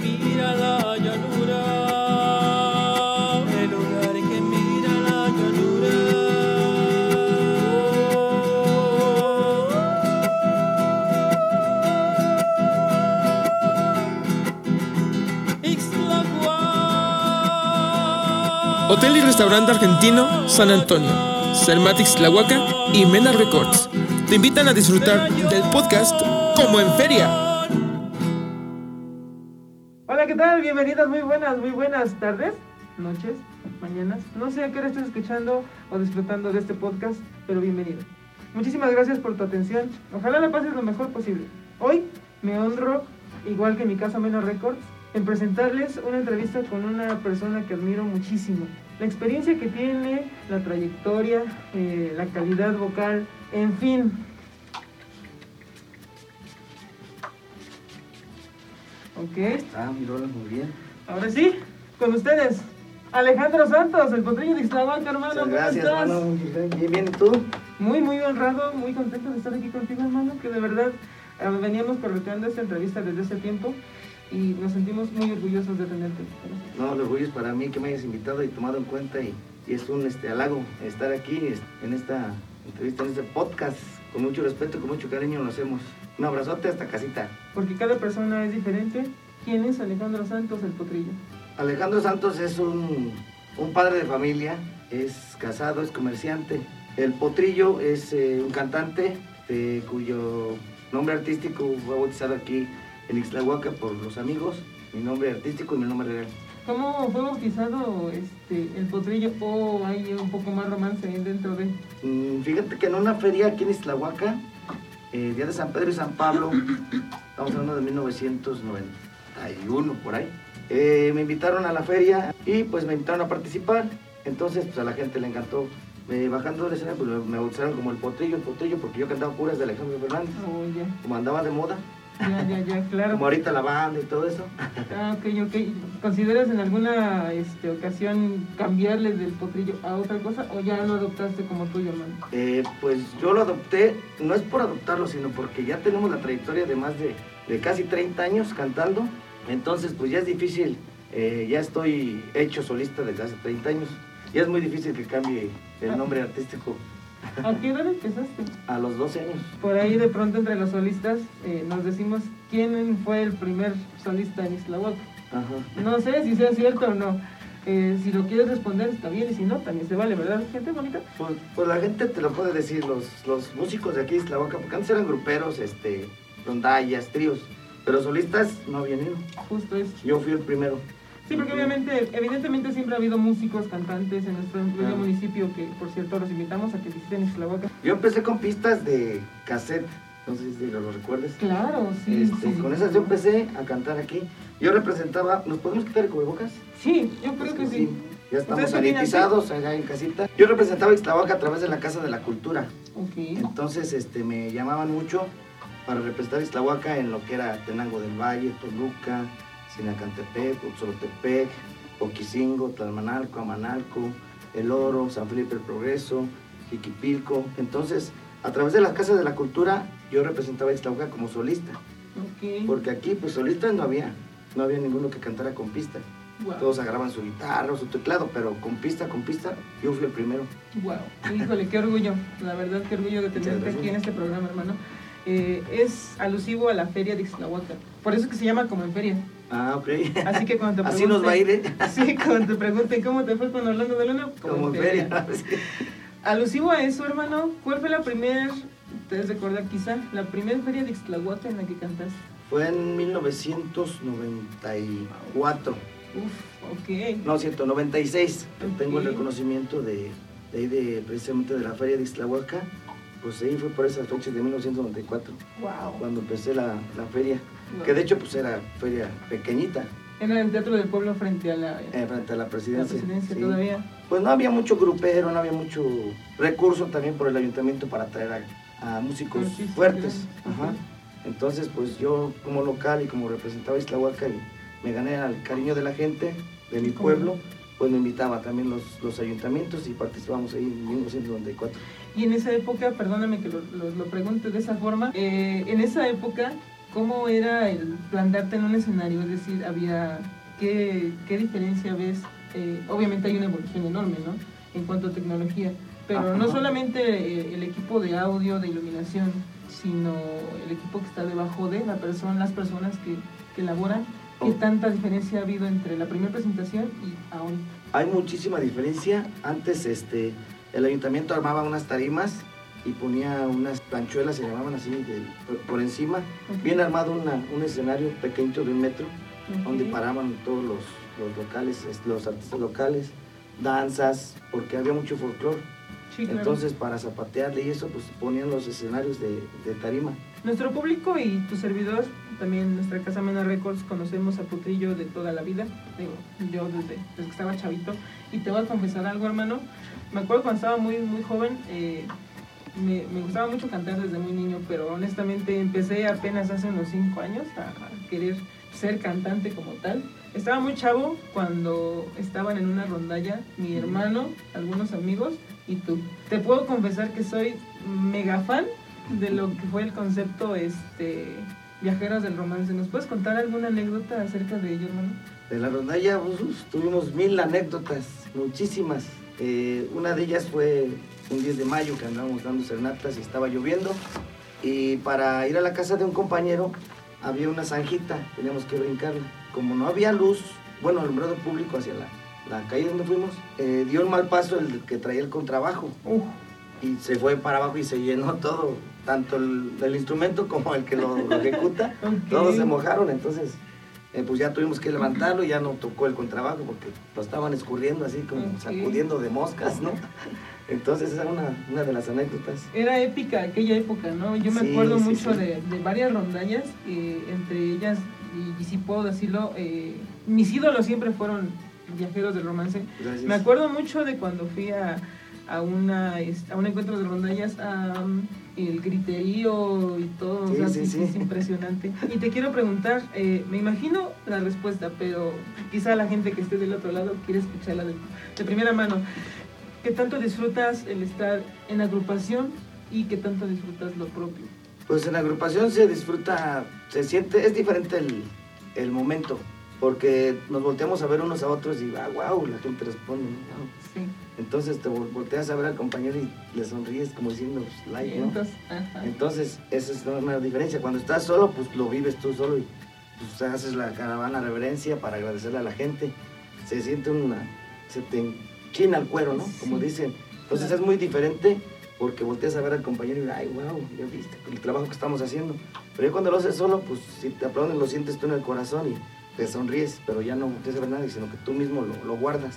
mira la llanura. El lugar que mira la llanura. Hotel y restaurante argentino San Antonio, Cermatix Tlahuaca y Mena Records te invitan a disfrutar del podcast como en feria. Hola, ¿qué tal? Bienvenidos, muy buenas, muy buenas tardes, noches, mañanas. No sé a qué hora estés escuchando o disfrutando de este podcast, pero bienvenido. Muchísimas gracias por tu atención. Ojalá la pases lo mejor posible. Hoy me honro, igual que mi casa Menos Records, en presentarles una entrevista con una persona que admiro muchísimo. La experiencia que tiene, la trayectoria, eh, la calidad vocal, en fin. Ok, Ah, mi rola muy bien. ahora sí, con ustedes, Alejandro Santos, el potrillo de Ixtlahuaca, hermano. Muchas ¿cómo gracias, estás? hermano. Bien, bien, ¿y tú? Muy, muy honrado, muy contento de estar aquí contigo, hermano, que de verdad eh, veníamos correteando esta entrevista desde ese tiempo y nos sentimos muy orgullosos de tenerte. No, el orgullo es para mí que me hayas invitado y tomado en cuenta y, y es un este, halago estar aquí en esta entrevista, en este podcast. Con mucho respeto, con mucho cariño lo hacemos. Un abrazote hasta casita. Porque cada persona es diferente. ¿Quién es Alejandro Santos, el potrillo? Alejandro Santos es un, un padre de familia, es casado, es comerciante. El Potrillo es eh, un cantante eh, cuyo nombre artístico fue bautizado aquí en Ixtlahuaca por los amigos. Mi nombre artístico y mi nombre real. ¿Cómo fue bautizado este, el potrillo? ¿O hay un poco más romance dentro de...? Mm, Fíjate que en una feria aquí en Ixtlahuaca, eh, Día de San Pedro y San Pablo, estamos hablando de 1991 por ahí, eh, me invitaron a la feria y pues me invitaron a participar. Entonces pues a la gente le encantó. Eh, bajando del escenario pues me bautizaron como el potrillo, el potrillo, porque yo cantaba puras de Alejandro Fernández, Oh, ya, como andaba de moda, ya, ya, ya, claro. como ahorita la banda y todo eso. Ah, ok, ok. ¿Consideras en alguna este, ocasión cambiarle del potrillo a otra cosa o ya lo adoptaste como tuyo, hermano? Eh, pues yo lo adopté, no es por adoptarlo, sino porque ya tenemos la trayectoria de más de, de casi 30 años cantando. Entonces, pues ya es difícil, eh, ya estoy hecho solista desde hace 30 años. Ya es muy difícil que cambie el nombre artístico ¿A qué edad empezaste? a los 12 años. Por ahí de pronto entre los solistas eh, nos decimos quién fue el primer solista en Islahuaca. Ajá. No sé si sea cierto o no. Eh, si lo quieres responder está bien y si no, también se vale, ¿verdad, gente bonita? Pues, pues la gente te lo puede decir, los, los músicos de aquí de Islahuaca, porque antes eran gruperos, este, rondallas, tríos, pero solistas no habían ido. Justo eso. Yo fui el primero. Sí, porque obviamente, evidentemente siempre ha habido músicos, cantantes en nuestro Claro. municipio que, por cierto, los invitamos a que visiten Islahuaca. Yo empecé con pistas de cassette, no sé si lo, recuerdes. Claro, sí. Este, sí, con sí. esas yo empecé a cantar aquí. Yo representaba, ¿nos podemos quitar el cubrebocas? Sí, yo creo que sí. Ya estamos sanitizados allá en casita. Yo representaba Ixtlahuaca a través de la Casa de la Cultura. Ok. Entonces este, me llamaban mucho para representar Ixtlahuaca en lo que era Tenango del Valle, Toluca, Sinacantepec, Otzolotepec, Oquisingo, Tlalmanalco, Amanalco, El Oro, San Felipe el Progreso, Jiquipilco. Entonces, a través de las Casas de la Cultura, yo representaba a Ixtlahuaca como solista. Porque aquí, pues solistas no había. No había ninguno que cantara con pista. Wow. Todos agarraban su guitarra o su teclado, pero con pista, con pista, yo fui el primero. Wow. Híjole, qué orgullo. La verdad, qué orgullo de tenerte aquí en este programa, hermano. Eh, es alusivo a la feria de Ixtlahuaca. Por eso es que se llama como en feria. Ah, ok. Así que cuando te Así nos va a ir, ¿eh? Sí, cuando te pregunten cómo te fue con Orlando de Luna, Como en feria. Alusivo a eso, hermano, ¿cuál fue la primera, te debes recordar quizá, la primera feria de Ixtlahuaca en la que cantaste? Fue en 1994. Uf, ok. No, cierto, 96. Ok. Tengo el reconocimiento de, de ahí, de, precisamente de la feria de Ixtlahuaca. Pues ahí fue por esas fechas de 1994, Wow. cuando empecé la, la feria. Que de hecho, pues era feria pequeñita, Era en el Teatro del Pueblo frente a la, eh, frente a la la presidencia. sí. todavía. Pues no había mucho grupero, no había mucho recurso también por el ayuntamiento para traer a, a músicos fuertes. Ajá. Entonces, pues yo como local y como representaba a Islahuaca y me gané al cariño de la gente, de mi pueblo, pues me invitaba también los, los ayuntamientos y participamos ahí en 1994. Y en esa época, perdóname que lo, lo, lo pregunte de esa forma, eh, en esa época ¿cómo era el plantarte en un escenario? Es decir, había, ¿qué, qué diferencia ves? Eh, obviamente hay una evolución enorme, ¿no? En cuanto a tecnología, pero no solamente eh, el equipo de audio, de iluminación, sino el equipo que está debajo de la persona, las personas que, que elaboran. ¿Qué Oh. tanta diferencia ha habido entre la primera presentación y ahora? Hay muchísima diferencia. Antes este, el ayuntamiento armaba unas tarimas y ponía unas planchuelas, se llamaban así, de- por, por encima. Bien armado una- un escenario pequeño de un metro, donde paraban todos los, los locales, es- los artistas locales, danzas, porque había mucho folclore. Sí, claro. Entonces, para zapatearle y eso, pues ponían los escenarios de, de tarima. Nuestro público y tu servidor, también nuestra casa Mena Records, conocemos a Putrillo de toda la vida. Digo, yo desde, desde que estaba chavito. Y te voy a confesar algo, hermano. Me acuerdo cuando estaba muy, muy joven, eh, me, me gustaba mucho cantar desde muy niño, pero honestamente empecé apenas hace unos 5 años a, querer ser cantante como tal. Estaba muy chavo cuando estaban en una rondalla mi hermano, algunos amigos y tú. Te puedo confesar que soy mega fan de lo que fue el concepto este Viajeros del Romance. ¿Nos puedes contar alguna anécdota acerca de ello, hermano? De la rondalla pues, tuvimos mil anécdotas, muchísimas. Eh, una de ellas fue un 10 de mayo que andábamos dando serenatas y estaba lloviendo. Y para ir a la casa de un compañero había una zanjita, teníamos que brincarla. Como no había luz, bueno, alumbrado público hacia la, la calle donde fuimos, eh, dio un mal paso el que traía el contrabajo. Y se fue para abajo y se llenó todo, tanto el, el instrumento como el que lo, lo ejecuta, todos se mojaron, entonces eh, pues ya tuvimos que levantarlo y ya no tocó el contrabajo porque lo estaban escurriendo así como sacudiendo de moscas, ¿no? Entonces esa era una, una de las anécdotas. era épica aquella época, ¿no? Yo me Sí, acuerdo sí, mucho sí. De, de varias rondallas, eh, entre ellas, y, y si puedo decirlo, eh, mis ídolos siempre fueron Viajeros del Romance. Gracias. Me acuerdo mucho de cuando fui a, a, una, es- a un encuentro de rondallas, a, um, el griterío y todo, Sí, o sea, sí, sí, es impresionante. Y te quiero preguntar, eh, me imagino la respuesta, pero quizá la gente que esté del otro lado quiere escucharla de, de primera mano. ¿Qué tanto disfrutas el estar en agrupación y qué tanto disfrutas lo propio? Pues en agrupación se disfruta, se siente, es diferente el, el momento, porque nos volteamos a ver unos a otros y, ah, wow, la gente responde. Sí. Entonces te vol- volteas a ver al compañero y le sonríes como diciendo, pues, like, ¿no? Entonces, ajá. Entonces, esa es una diferencia. Cuando estás solo, pues lo vives tú solo y pues, haces la caravana reverencia para agradecerle a la gente. Se siente una. se te enchina el cuero, ¿no? Como Sí. dicen. Entonces Claro. es muy diferente porque volteas a ver al compañero y, ay, wow, ya viste el trabajo que estamos haciendo. Pero ya cuando lo haces solo, pues si te aplauden, lo sientes tú en el corazón y te sonríes, pero ya no volteas a ver nadie, sino que tú mismo lo, lo guardas.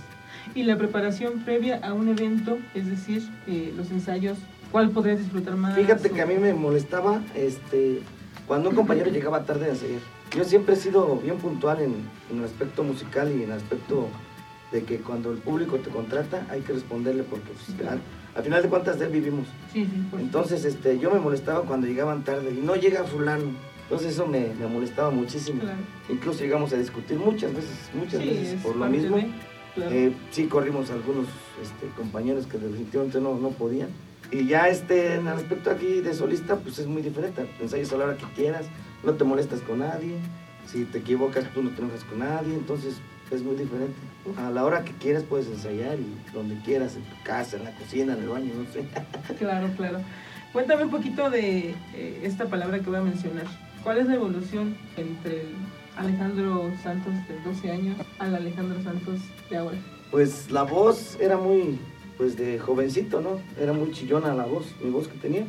Y la preparación previa a un evento, es decir, eh, los ensayos, ¿cuál podrías disfrutar más? Fíjate que O- a mí me molestaba este, cuando un compañero llegaba tarde a ensayar. Yo siempre he sido bien puntual en, en el aspecto musical y en el aspecto de que cuando el público te contrata hay que responderle porque pues, al, al final de cuentas de él vivimos. Sí, sí, Entonces este, yo me molestaba cuando llegaban tarde y no llega fulano. Entonces eso me, me molestaba muchísimo. Claro. Incluso llegamos a discutir muchas veces, muchas Sí, veces es por lo mismo. de- claro. Eh, sí corrimos algunos este, compañeros que definitivamente no, no podían. Y ya este, en el aspecto aquí de solista, pues es muy diferente. Ensayas a la hora que quieras, no te molestas con nadie. Si te equivocas, tú no te enojas con nadie. Entonces es muy diferente. A la hora que quieras puedes ensayar y donde quieras, en tu casa, en la cocina, en el baño, no sé. Claro, claro. Cuéntame un poquito de eh, esta palabra que voy a mencionar. ¿Cuál es la evolución entre el Alejandro Santos de 12 años al Alejandro Santos de ahora? Pues la voz era muy, pues de jovencito, ¿no? Era muy chillona la voz, mi voz que tenía.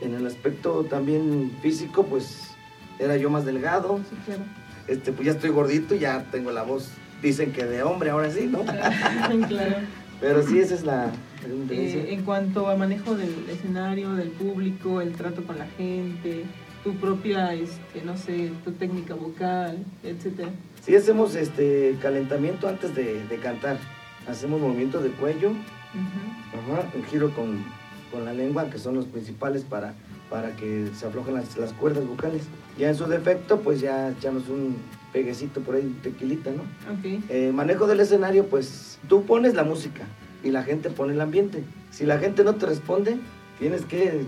En el aspecto también físico, pues era yo más delgado. Sí, claro. Este, pues ya estoy gordito, ya tengo la voz, dicen que de hombre ahora sí, ¿no? claro. Pero sí, esa es la. Eh, en cuanto a manejo del escenario, del público, el trato con la gente, tu propia, este, no sé, tu técnica vocal, etcétera. Sí hacemos este calentamiento antes de, de cantar. Hacemos movimiento de cuello. Ajá, un giro con, con la lengua, que son los principales para, para que se aflojen las, las cuerdas vocales. Ya en su defecto, pues ya echamos un peguecito por ahí, tequilita, ¿no? Ok. Eh, manejo del escenario, pues tú pones la música y la gente pone el ambiente. Si la gente no te responde, tienes que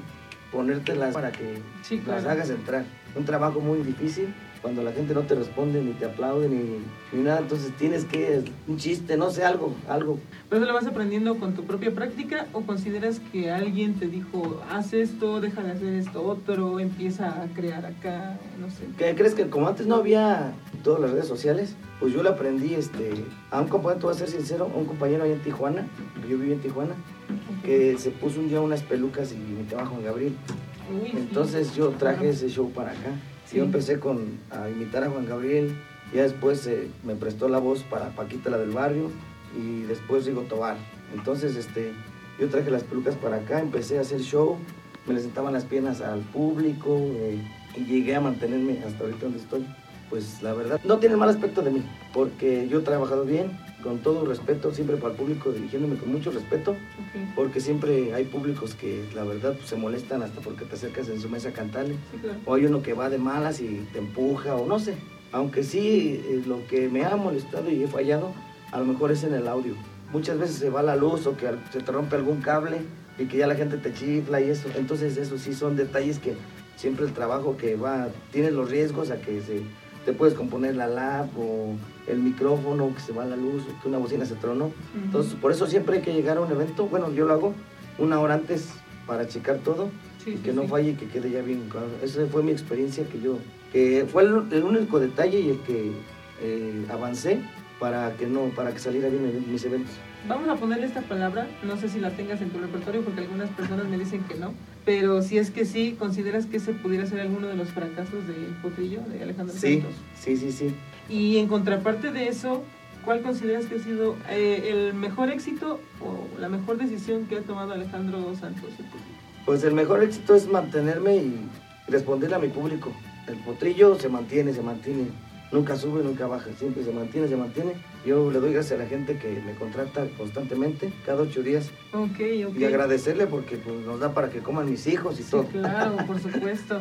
ponértelas para que Sí, las hagas entrar. un trabajo muy difícil cuando la gente no te responde, ni te aplaude, ni, ni nada. Entonces tienes que, un chiste, no sé, algo, algo. ¿Pero eso lo vas aprendiendo con tu propia práctica o consideras que alguien te dijo, haz esto, deja de hacer esto otro, empieza a crear acá, no sé? ¿Qué crees que como antes no había todas las redes sociales? Pues yo lo aprendí este, a un compañero, te voy a ser sincero, a un compañero allá en Tijuana, yo viví en Tijuana, que se puso un día unas pelucas y imitaba a Juan Gabriel. Entonces yo traje ese show para acá. Yo empecé con, a imitar a Juan Gabriel, ya después eh, me prestó la voz para Paquita la del barrio y después Rigo Tobar. Entonces este, yo traje las pelucas para acá, empecé a hacer show, me le sentaban las piernas al público eh, y llegué a mantenerme hasta ahorita donde estoy. Pues la verdad, no tiene mal aspecto de mí, porque yo he trabajado bien, con todo respeto, siempre para el público, dirigiéndome con mucho respeto, porque siempre hay públicos que la verdad pues, se molestan hasta porque te acercas en su mesa a cantarle. sí, claro. O hay uno que va de malas y te empuja o no sé. Aunque sí, eh, lo que me ha molestado y he fallado, a lo mejor es en el audio. Muchas veces se va la luz o que se te rompe algún cable y que ya la gente te chifla y eso. Entonces eso sí son detalles que siempre el trabajo que va, tienes los riesgos a que se, te puedes componer la lap o el micrófono, que se va la luz, o que una bocina se tronó. Ujú. Entonces, por eso siempre hay que llegar a un evento. Bueno, yo lo hago una hora antes para checar todo Sí, y sí, que no sí. falle y que quede ya bien claro. Esa fue mi experiencia que yo, que fue el, el único detalle y el que eh, avancé para que no, para que saliera bien en mis eventos. Vamos a ponerle esta palabra, no sé si la tengas en tu repertorio porque algunas personas me dicen que no, pero si es que sí, ¿consideras que ese pudiera ser alguno de los fracasos del potrillo de Alejandro Sí, Santos? sí, sí, sí. Y en contraparte de eso, ¿cuál consideras que ha sido eh, el mejor éxito o la mejor decisión que ha tomado Alejandro Santos? Pues el mejor éxito es mantenerme y responderle a mi público. El potrillo se mantiene, se mantiene. Nunca sube, nunca baja, siempre se mantiene, se mantiene. Yo le doy gracias a la gente que me contrata constantemente, cada ocho días, Ok, ok. y agradecerle porque pues, nos da para que coman mis hijos y Sí, todo. claro, por supuesto.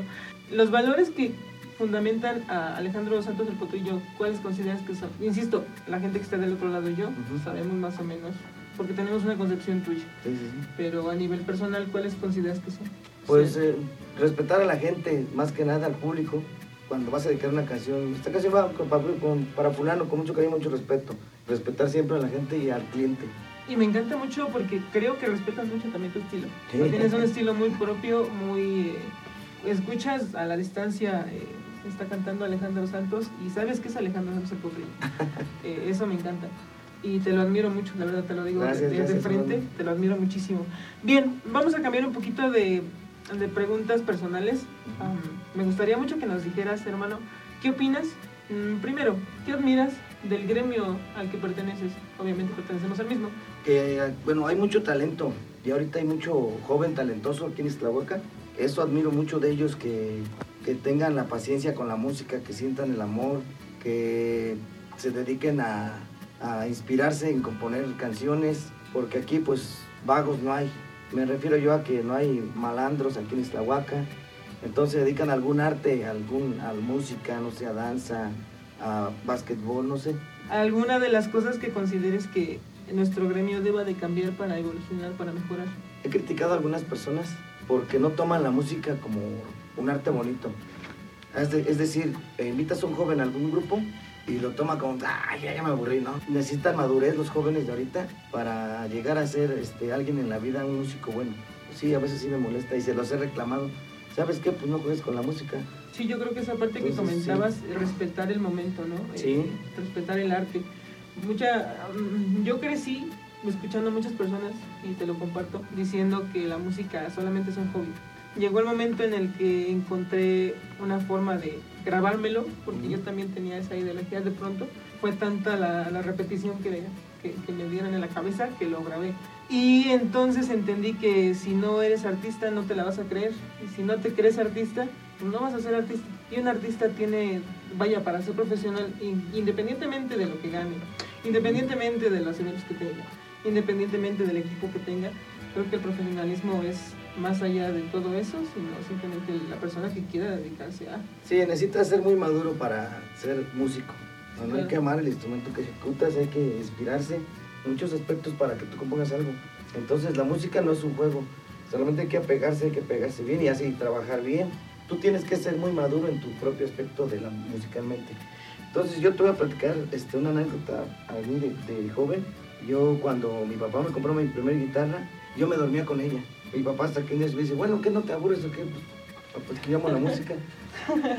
Los valores que fundamentan a Alejandro Santos el Potrillo, ¿cuáles consideras que son? Insisto, la gente que está del otro lado y yo Ujú. sabemos más o menos, porque tenemos una concepción tuya. Sí, sí, sí. Pero a nivel personal, ¿cuáles consideras que son? Pues eh, respetar a la gente, más que nada al público. Cuando vas a dedicar una canción, esta canción va con- para, con- para fulano con mucho cariño, mucho respeto. Respetar siempre a la gente y al cliente. Y me encanta mucho porque creo que respetas mucho también tu estilo. Sí. Tienes un estilo muy propio, muy... eh, escuchas a la distancia, eh, está cantando Alejandro Santos y sabes que es Alejandro Santos el. Eh, eso me encanta. Y te lo admiro mucho, la verdad te lo digo Gracias, de, de gracias, frente, hermano. te lo admiro muchísimo. Bien, vamos a cambiar un poquito de, de preguntas personales. Am, me gustaría mucho que nos dijeras, hermano, ¿qué opinas? Mm, primero, ¿qué admiras del gremio al que perteneces? Obviamente pertenecemos al mismo. Que, bueno, hay mucho talento y ahorita hay mucho joven talentoso aquí en Iztlahuaca. Eso admiro mucho de ellos, que, que tengan la paciencia con la música, que sientan el amor, que se dediquen a, a inspirarse en componer canciones, porque aquí pues vagos no hay. Me refiero yo a que no hay malandros aquí en Iztlahuaca. Entonces se dedican a algún arte, a, algún, a música, no sé, a danza, a básquetbol, no sé. ¿Alguna de las cosas que consideres que nuestro gremio deba de cambiar para evolucionar, para mejorar? He criticado a algunas personas porque no toman la música como un arte bonito. Es, de- es decir, invitas a un joven a algún grupo y lo toma como, ay, ya, ya me aburrí, ¿no? Necesitan madurez los jóvenes de ahorita para llegar a ser este, alguien en la vida, un músico bueno. Sí, a veces sí me molesta y se los he reclamado. ¿Sabes qué? Pues no juegues con la música. Sí, yo creo que esa parte que comentabas, eh, respetar el momento, ¿no? Eh, Sí. respetar el arte. Mucha, mm, yo crecí escuchando a muchas personas, y te lo comparto, diciendo que la música solamente es un hobby. Llegó el momento en el que encontré una forma de grabármelo, porque yo también tenía esa ideología de pronto. Fue tanta la, la repetición que, que, que me dieron en la cabeza que lo grabé. Y entonces entendí que si no eres artista no te la vas a creer. Y si no te crees artista, pues no vas a ser artista. Y un artista tiene, vaya, para ser profesional, in- independientemente de lo que gane, independientemente de los eventos que tenga, independientemente del equipo que tenga, creo que el profesionalismo es más allá de todo eso, sino simplemente la persona que quiera dedicarse a... Sí, necesitas ser muy maduro para ser músico. No, no hay Claro. que amar el instrumento que ejecutas, hay que inspirarse en muchos aspectos para que tú compongas algo. Entonces la música no es un juego, solamente hay que apegarse, hay que pegarse bien y así trabajar bien. tú tienes que ser muy maduro en tu propio aspecto de la musicalmente. Entonces yo te voy a platicar este, una anécdota a mí de, de joven. Yo cuando mi papá me compró mi primera guitarra, yo me dormía con ella. Mi papá hasta que un día me dice, bueno, ¿qué no te aburres o qué? Pues, pues que yo amo la música.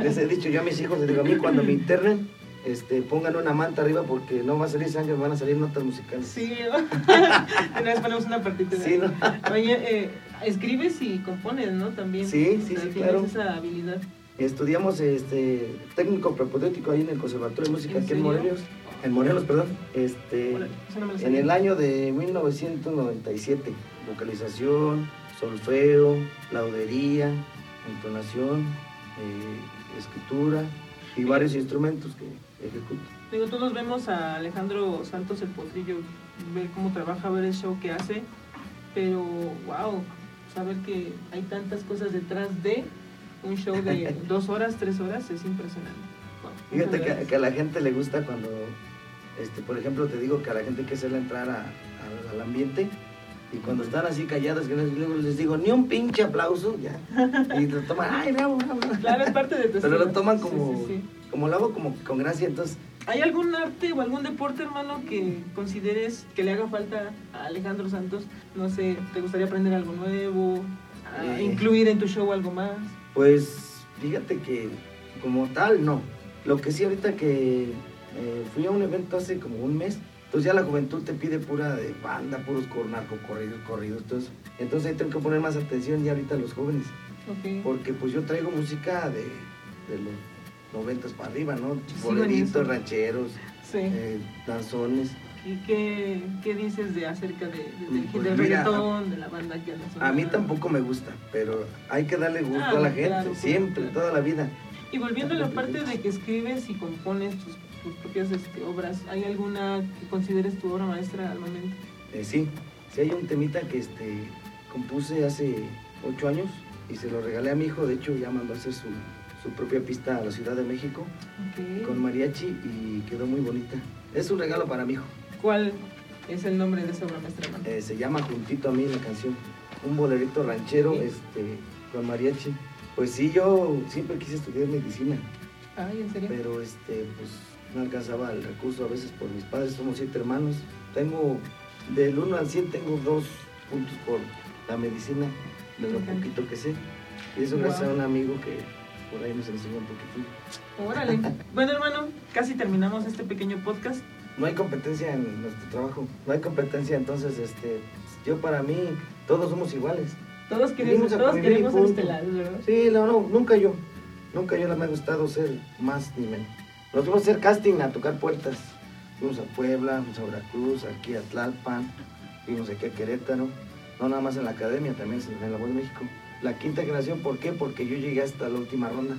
Les he dicho yo a mis hijos, les digo, a mí cuando me internen, este, pongan una manta arriba porque no va a salir sangre, van a salir notas musicales. Sí, una vez ponemos una partita. Sí, ¿no? Oye, eh, escribes y compones, ¿no? También. Sí, sí, sí, Tienes claro. esa habilidad. Estudiamos este, técnico propedéutico ahí en el Conservatorio de Música ¿En aquí en? Morelos. En Morelos, perdón. Este, eso no en el año de 1997. Vocalización, solfeo, laudería, entonación, eh, escritura y varios instrumentos que ejecuto. Digo, todos vemos a Alejandro Santos el Potrillo, ver cómo trabaja, ver el show que hace, pero wow, saber que hay tantas cosas detrás de un show de dos horas, tres horas es impresionante. Wow, Fíjate que, a la gente le gusta cuando, este, por ejemplo, te digo que a la gente hay que hacerla entrar a- a- al ambiente y cuando están así callados, que les digo, ni un pinche aplauso, ya. Y lo toman, ay, bravo, bravo". Claro, es parte de tu Pero lo toman Sí, como, sí, sí. como lo hago como con gracia, entonces, ¿Hay algún arte o algún deporte, hermano, que consideres que le haga falta a Alejandro Santos? No sé, ¿te gustaría aprender algo nuevo? a Eh. ¿Incluir en tu show algo más? pues, fíjate que como tal, no. Lo que sí ahorita que eh, fui a un evento hace como un mes, entonces ya la juventud te pide pura de banda, puros cor- narcocorridos, corridos, entonces, entonces ahí tengo que poner más atención ya ahorita a los jóvenes. Porque pues yo traigo música de, de los noventas para arriba, ¿no? Boleritos, rancheros, Sí. eh, danzones. ¿Y qué, qué dices de acerca de, de- del, Pues del mira, reggaetón, de la banda que anda A mí tampoco me gusta, pero hay que darle gusto Ah, a la no, gente, claro, siempre, claro. toda la vida. Y volviendo a la parte de que escribes y compones tus, tus propias este, obras, ¿hay alguna que consideres tu obra maestra al momento? Eh, sí, sí hay un temita que este, compuse hace ocho años y se lo regalé a mi hijo, de hecho ya mandó a hacer su, su propia pista a la Ciudad de México con mariachi y quedó muy bonita. Es un regalo para mi hijo. ¿Cuál es el nombre de esa obra maestra? Eh, se llama Juntito a mí la canción. Un bolerito ranchero este, con mariachi. Pues sí, yo siempre quise estudiar medicina, Ay, ¿en serio? pero este, pues no alcanzaba el recurso a veces por mis padres. Somos siete hermanos. Tengo, del 1 al 100 tengo dos puntos por la medicina, de lo poquito que sé. Y eso gracias Wow. a un amigo que por ahí nos enseñó un poquitín. Órale. bueno, hermano, casi terminamos este pequeño podcast. No hay competencia en nuestro trabajo, no hay competencia, entonces este, yo para mí todos somos iguales. Todos queremos, todos queremos estelares, ¿verdad? Sí, no, no, nunca yo. Nunca yo no me ha gustado ser más ni menos. Nos fuimos a hacer casting, a tocar puertas. Fuimos a Puebla, fuimos a Veracruz, aquí a Tlalpan, fuimos aquí a Querétaro. No nada más en la academia, también en la Voz de México. La quinta generación, ¿por qué? Porque yo llegué hasta la última ronda.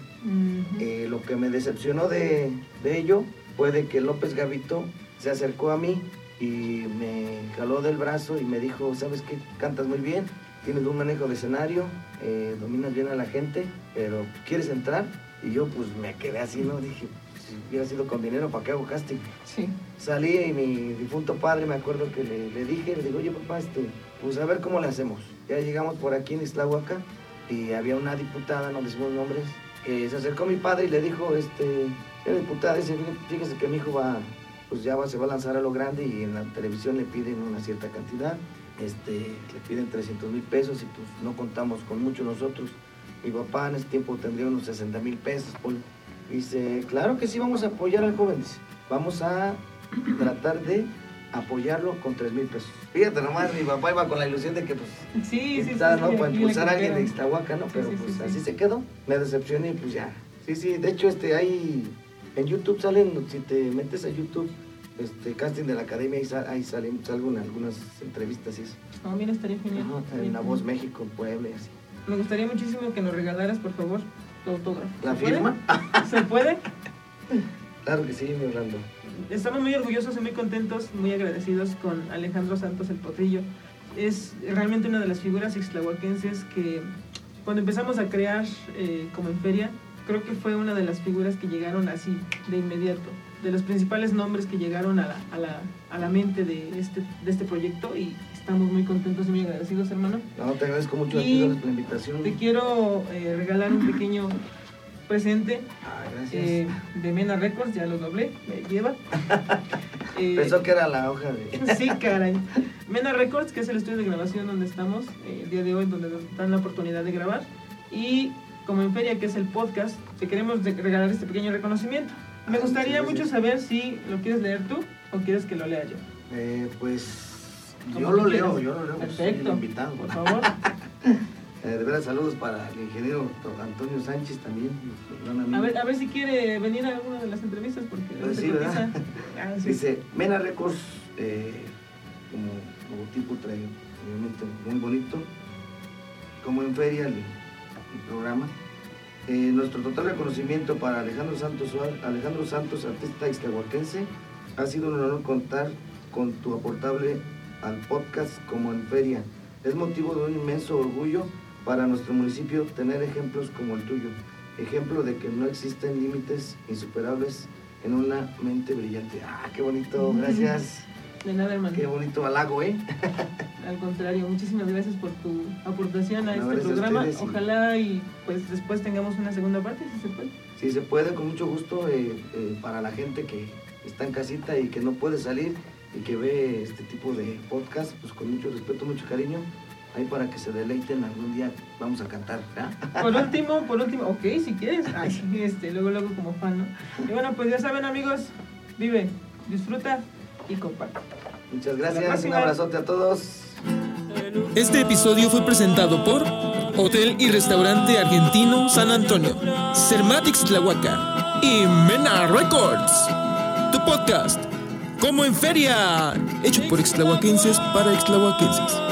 Eh, lo que me decepcionó de, de ello fue de que López Gavito se acercó a mí y me jaló del brazo y me dijo, ¿sabes qué? Cantas muy bien, tienes un manejo de escenario, eh, dominas bien a la gente, pero ¿quieres entrar? Y yo pues me quedé así, ¿no? Dije, si hubiera sido con dinero, ¿para qué hago casting? Sí. Salí y mi difunto padre, me acuerdo que le, le dije, le digo, oye papá, este, pues a ver cómo le hacemos. Ya llegamos por aquí en Islahuaca y había una diputada, no decimos nombres, que se acercó a mi padre y le dijo, este, señora diputada, dice, "Fíjate- fíjese que mi hijo va, pues ya va, se va a lanzar a lo grande y en la televisión le piden una cierta cantidad, este, le piden 300 mil pesos y pues no contamos con mucho nosotros. Mi papá en ese tiempo tendría unos 60 mil pesos. Dice, claro que sí, vamos a apoyar al joven. Dice, vamos a tratar de apoyarlo con 3 mil pesos. Fíjate nomás, mi papá iba con la ilusión de que pues Sí, sí, sí. quizás, sí, ¿no? sí, Para impulsar a alguien de. Ixtahuaca, ¿no? Pero sí, pues sí, así sí. se quedó. Me decepcioné y pues ya. Sí, sí, de hecho este hay en YouTube salen, si te metes a YouTube, este casting de la academia, ahí, sal- ahí salen, salgo algunas entrevistas y eso. No, mira, estaría genial. Ajá, en La. Voz México, en Puebla y así. Me gustaría muchísimo que nos regalaras, por favor. ¿La firma? ¿Se puede? Claro que sí, mi Orlando. Estamos muy orgullosos y muy contentos, muy agradecidos con Alejandro Santos el Potrillo. Es realmente una de las figuras ixtlahuaquenses que cuando empezamos a crear eh, como en feria, creo que fue una de las figuras que llegaron así de inmediato. de los principales nombres que llegaron a la, a la, a la mente de este, de este proyecto y estamos muy contentos y muy agradecidos, hermano. No, te agradezco mucho a ti la invitación. Te quiero eh, regalar un pequeño presente Ah, eh, de Mena Records, ya lo doblé, me lleva. Eh, Pensó que era la hoja de... Sí, caray. Mena Records, que es el estudio de grabación donde estamos el día de hoy, donde nos dan la oportunidad de grabar. Y como en Feria, que es el podcast, te queremos regalar este pequeño reconocimiento. Me Ah, gustaría mucho saber si lo quieres leer tú o quieres que lo lea yo. Eh, pues yo lo leo, yo lo leo. pues, Perfecto. invitado. Por favor. Eh, de veras, saludos para el ingeniero Antonio Sánchez también. A ver, a ver si quiere venir a alguna de las entrevistas porque Pues sí, ¿verdad? Ah, sí. Dice, Mena Records, eh, como logotipo trae obviamente muy bonito, como en feria el, el programa. Eh, nuestro total reconocimiento para Alejandro Santos, Alejandro Santos, artista ixtlahuaquense, ha sido un honor contar con tu aportable al podcast como en feria. Es motivo de un inmenso orgullo para nuestro municipio tener ejemplos como el tuyo, ejemplo de que no existen límites insuperables en una mente brillante. Ah, qué bonito, gracias. De nada, hermano. Qué bonito halago, ¿eh? Al contrario, muchísimas gracias por tu aportación a No, este a programa. y- Ojalá y pues después tengamos una segunda parte, si se puede. Si se puede, con mucho gusto, eh, eh, para la gente que está en casita y que no puede salir y que ve este tipo de podcast, pues con mucho respeto, mucho cariño, ahí para que se deleiten algún día vamos a cantar, ¿verdad? Por último, por último, ok, si quieres. Ay, este, luego, luego como fan, ¿no? Y bueno, pues ya saben, amigos, vive, disfruta y comparte. Muchas gracias, un abrazote a todos. Este episodio fue presentado por Hotel y Restaurante Argentino San Antonio, Cermatix Tlahuaca y Mena Records. Tu podcast, como en feria, hecho por extlahuaquenses para extlahuaquenses.